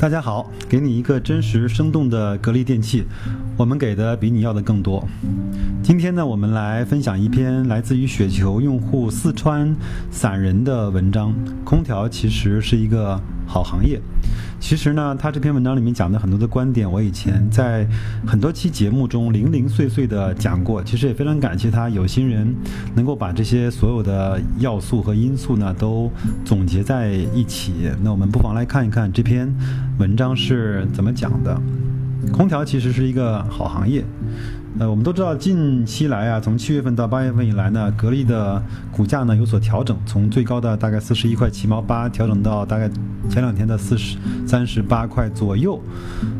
大家好，给你一个真实生动的格力电器，我们给的比你要的更多。今天呢，我们来分享一篇来自于雪球用户四川散人的文章。空调其实是一个好行业。其实呢，他这篇文章里面讲的很多的观点，我以前在很多期节目中零零碎碎的讲过。其实也非常感谢他有心人能够把这些所有的要素和因素呢都总结在一起。那我们不妨来看一看这篇文章是怎么讲的。空调其实是一个好行业。呃，我们都知道，近期来啊，从七月份到八月份以来呢，格力的股价呢有所调整，从最高的大概四十一块七毛八调整到大概前两天的四十三十八块左右。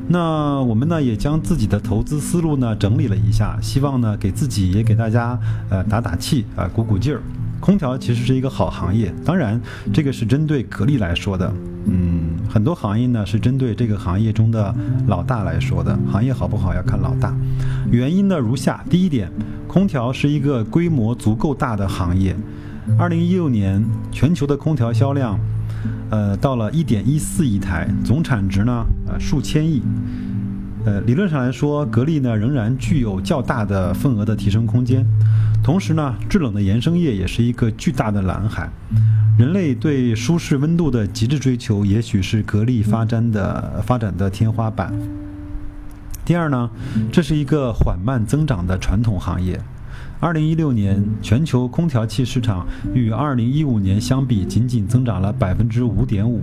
那我们呢也将自己的投资思路呢整理了一下，希望呢给自己也给大家呃打打气啊，鼓鼓劲儿。空调其实是一个好行业，当然这个是针对格力来说的。嗯，很多行业呢是针对这个行业中的老大来说的。行业好不好要看老大。原因呢如下：第一点，空调是一个规模足够大的行业。二零一六年全球的空调销量，呃，到了一点一四亿台，总产值呢，呃，数千亿。呃，理论上来说，格力呢仍然具有较大的份额的提升空间。同时呢，制冷的衍生业也是一个巨大的蓝海。人类对舒适温度的极致追求，也许是格力发展的发展的天花板。第二呢，这是一个缓慢增长的传统行业。二零一六年全球空调器市场与二零一五年相比，仅仅增长了百分之五点五。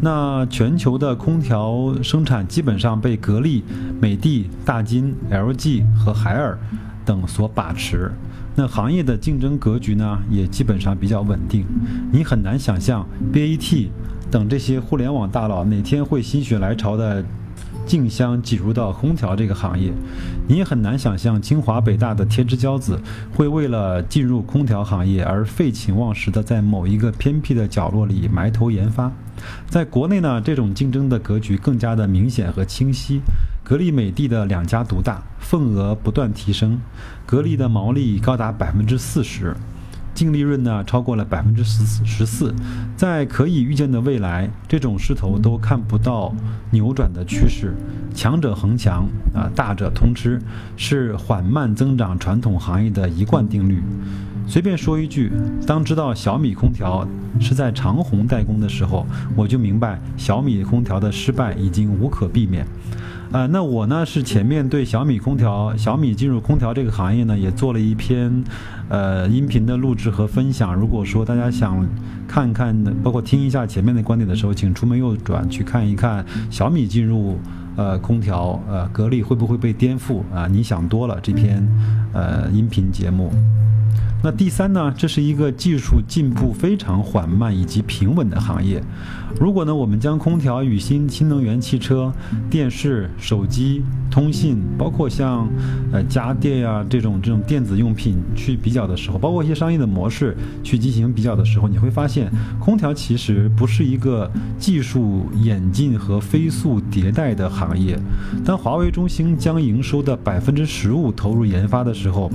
那全球的空调生产基本上被格力、美的、大金、LG 和海尔等所把持。那行业的竞争格局呢，也基本上比较稳定。你很难想象 BAT 等这些互联网大佬哪天会心血来潮的竞相挤入到空调这个行业。你也很难想象清华北大的天之骄子会为了进入空调行业而废寝忘食的在某一个偏僻的角落里埋头研发。在国内呢，这种竞争的格局更加的明显和清晰。格力、美的的两家独大，份额不断提升，格力的毛利高达百分之四十，净利润呢超过了百分之十十四，在可以预见的未来，这种势头都看不到扭转的趋势，强者恒强啊，大者通吃，是缓慢增长传统行业的一贯定律。随便说一句，当知道小米空调是在长虹代工的时候，我就明白小米空调的失败已经无可避免。呃，那我呢是前面对小米空调、小米进入空调这个行业呢，也做了一篇，呃，音频的录制和分享。如果说大家想看看，包括听一下前面的观点的时候，请出门右转去看一看小米进入呃空调，呃，格力会不会被颠覆啊？你想多了，这篇呃音频节目。那第三呢，这是一个技术进步非常缓慢以及平稳的行业。如果呢，我们将空调与新新能源汽车、电视、手机、通信，包括像呃家电呀这种这种电子用品去比较的时候，包括一些商业的模式去进行比较的时候，你会发现，空调其实不是一个技术演进和飞速迭代的行业。当华为、中兴将营收的百分之十五投入研发的时候，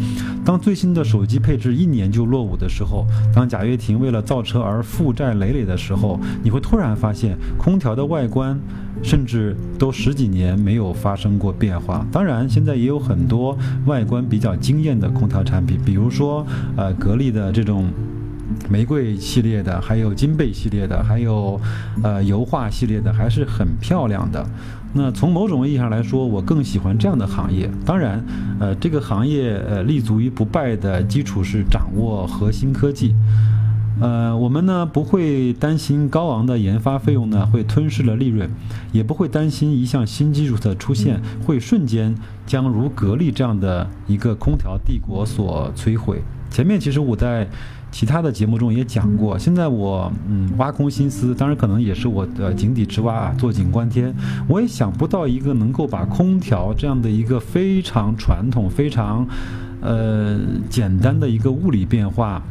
当最新的手机配置一年就落伍的时候，当贾跃亭为了造车而负债累累的时候，你会突然发现空调的外观甚至都十几年没有发生过变化。当然，现在也有很多外观比较惊艳的空调产品，比如说呃格力的这种玫瑰系列的，还有金贝系列的，还有呃油画系列的，还是很漂亮的。那从某种意义上来说，我更喜欢这样的行业。当然，呃，这个行业呃立足于不败的基础是掌握核心科技。呃，我们呢不会担心高昂的研发费用呢会吞噬了利润，也不会担心一项新技术的出现会瞬间将如格力这样的一个空调帝国所摧毁。前面其实我在。其他的节目中也讲过，现在我嗯挖空心思，当然可能也是我的井底之蛙啊，坐井观天。我也想不到一个能够把空调这样的一个非常传统、非常呃简单的一个物理变化，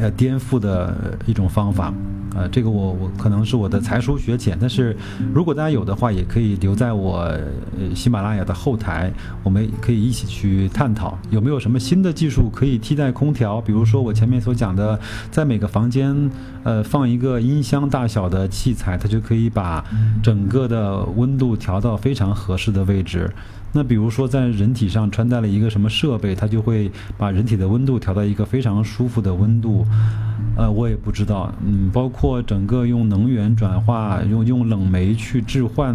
呃颠覆的一种方法呃，这个我我可能是我的才疏学浅，但是如果大家有的话，也可以留在我呃喜马拉雅的后台，我们可以一起去探讨有没有什么新的技术可以替代空调，比如说我前面所讲的，在每个房间呃放一个音箱大小的器材，它就可以把整个的温度调到非常合适的位置。那比如说，在人体上穿戴了一个什么设备，它就会把人体的温度调到一个非常舒服的温度。呃，我也不知道，嗯，包括整个用能源转化，用用冷媒去置换，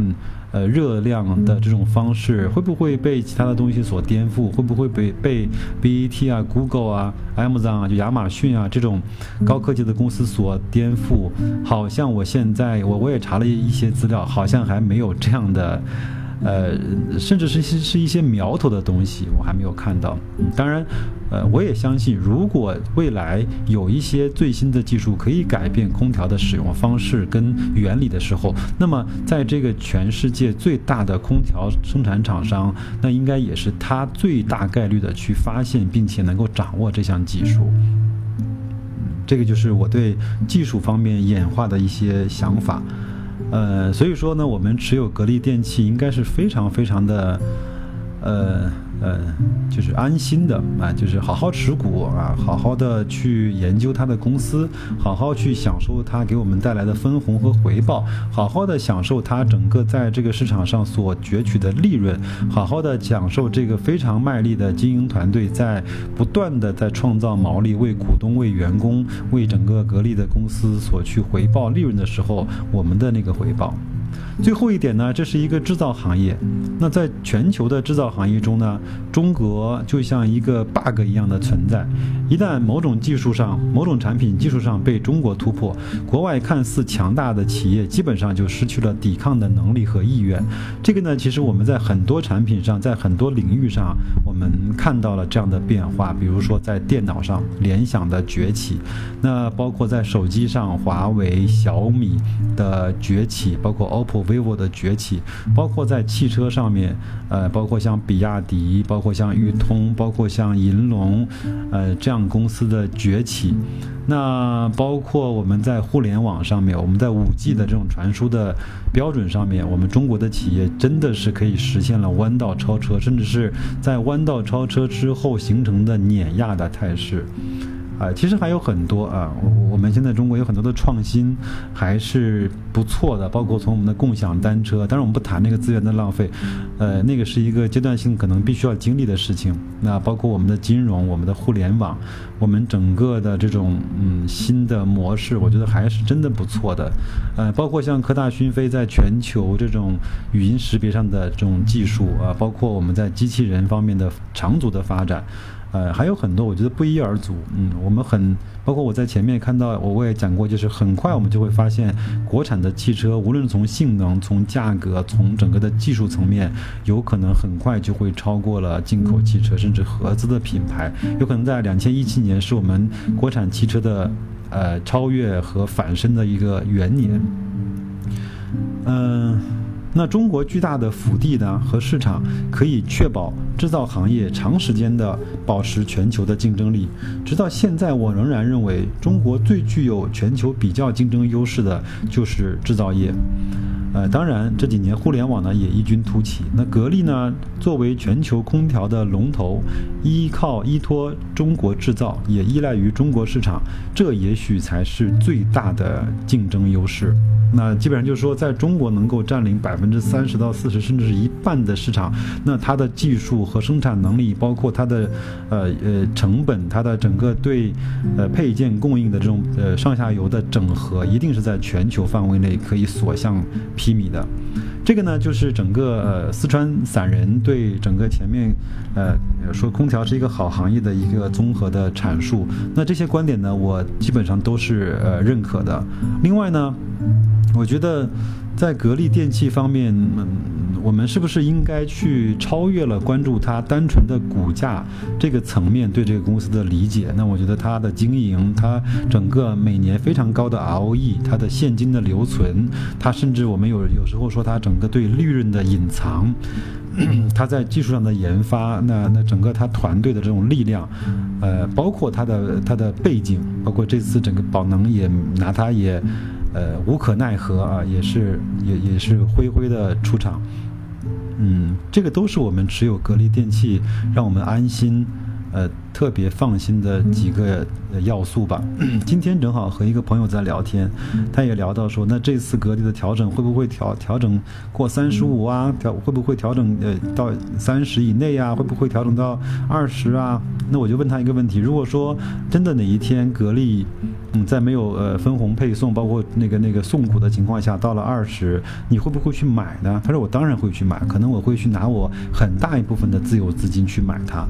呃，热量的这种方式，会不会被其他的东西所颠覆？会不会被被 BAT 啊、Google 啊、Amazon 啊、就亚马逊啊这种高科技的公司所颠覆？好像我现在我我也查了一些资料，好像还没有这样的。呃，甚至是是是一些苗头的东西，我还没有看到。当然，呃，我也相信，如果未来有一些最新的技术可以改变空调的使用方式跟原理的时候，那么在这个全世界最大的空调生产厂商，那应该也是它最大概率的去发现并且能够掌握这项技术。这个就是我对技术方面演化的一些想法。呃，所以说呢，我们持有格力电器应该是非常非常的，呃。呃，就是安心的啊，就是好好持股啊，好好的去研究它的公司，好好去享受它给我们带来的分红和回报，好好的享受它整个在这个市场上所攫取的利润，好好的享受这个非常卖力的经营团队在不断的在创造毛利，为股东、为员工、为整个格力的公司所去回报利润的时候，我们的那个回报。最后一点呢，这是一个制造行业。那在全球的制造行业中呢，中国就像一个 bug 一样的存在。一旦某种技术上、某种产品技术上被中国突破，国外看似强大的企业基本上就失去了抵抗的能力和意愿。这个呢，其实我们在很多产品上，在很多领域上，我们看到了这样的变化。比如说在电脑上，联想的崛起；那包括在手机上，华为、小米的崛起，包括 OPPO。Vivo 的崛起，包括在汽车上面，呃，包括像比亚迪，包括像裕通，包括像银龙，呃，这样公司的崛起。那包括我们在互联网上面，我们在五 G 的这种传输的标准上面，我们中国的企业真的是可以实现了弯道超车，甚至是在弯道超车之后形成的碾压的态势。啊，其实还有很多啊，我们现在中国有很多的创新还是不错的，包括从我们的共享单车，当然我们不谈那个资源的浪费，呃，那个是一个阶段性可能必须要经历的事情。那包括我们的金融、我们的互联网、我们整个的这种嗯新的模式，我觉得还是真的不错的。呃，包括像科大讯飞在全球这种语音识别上的这种技术啊，包括我们在机器人方面的长足的发展。呃，还有很多，我觉得不一而足。嗯，我们很包括我在前面看到，我我也讲过，就是很快我们就会发现，国产的汽车无论从性能、从价格、从整个的技术层面，有可能很快就会超过了进口汽车，甚至合资的品牌。有可能在两千一七年是我们国产汽车的呃超越和反身的一个元年。嗯。那中国巨大的腹地呢和市场，可以确保制造行业长时间的保持全球的竞争力。直到现在，我仍然认为中国最具有全球比较竞争优势的就是制造业。呃，当然这几年互联网呢也异军突起。那格力呢作为全球空调的龙头，依靠依托中国制造，也依赖于中国市场，这也许才是最大的竞争优势。那基本上就是说，在中国能够占领百分之三十到四十，甚至是一半的市场，那它的技术和生产能力，包括它的呃呃成本，它的整个对呃配件供应的这种呃上下游的整合，一定是在全球范围内可以所向披靡的。这个呢，就是整个呃四川散人对整个前面呃说空调是一个好行业的一个综合的阐述。那这些观点呢，我基本上都是呃认可的。另外呢。我觉得，在格力电器方面，嗯我们是不是应该去超越了关注它单纯的股价这个层面对这个公司的理解？那我觉得它的经营，它整个每年非常高的 ROE，它的现金的留存，它甚至我们有有时候说它整个对利润的隐藏，它在技术上的研发，那那整个它团队的这种力量，呃，包括它的它的背景，包括这次整个宝能也拿它也。呃，无可奈何啊，也是也也是灰灰的出场，嗯，这个都是我们持有格力电器，让我们安心。呃，特别放心的几个要素吧。今天正好和一个朋友在聊天，他也聊到说，那这次格力的调整会不会调调整过三十五啊？调会不会调整呃到三十以内啊？会不会调整到二十啊？那我就问他一个问题：如果说真的哪一天格力嗯在没有呃分红配送，包括那个那个送股的情况下到了二十，你会不会去买呢？他说我当然会去买，可能我会去拿我很大一部分的自有资金去买它。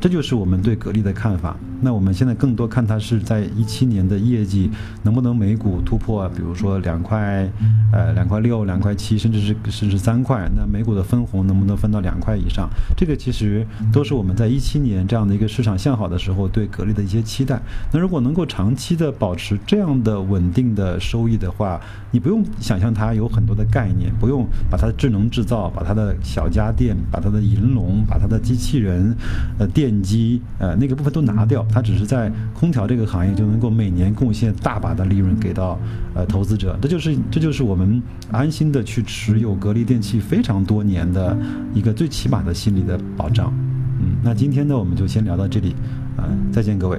这就是我们对格力的看法。那我们现在更多看它是在一七年的业绩能不能每股突破，比如说两块，呃，两块六、两块七，甚至是甚至三块。那每股的分红能不能分到两块以上？这个其实都是我们在一七年这样的一个市场向好的时候对格力的一些期待。那如果能够长期的保持这样的稳定的收益的话，你不用想象它有很多的概念，不用把它智能制造、把它的小家电、把它的银龙、把它的机器人、呃电电机、呃那个部分都拿掉。它只是在空调这个行业就能够每年贡献大把的利润给到呃投资者，这就是这就是我们安心的去持有格力电器非常多年的一个最起码的心理的保障。嗯，那今天呢我们就先聊到这里，呃，再见各位。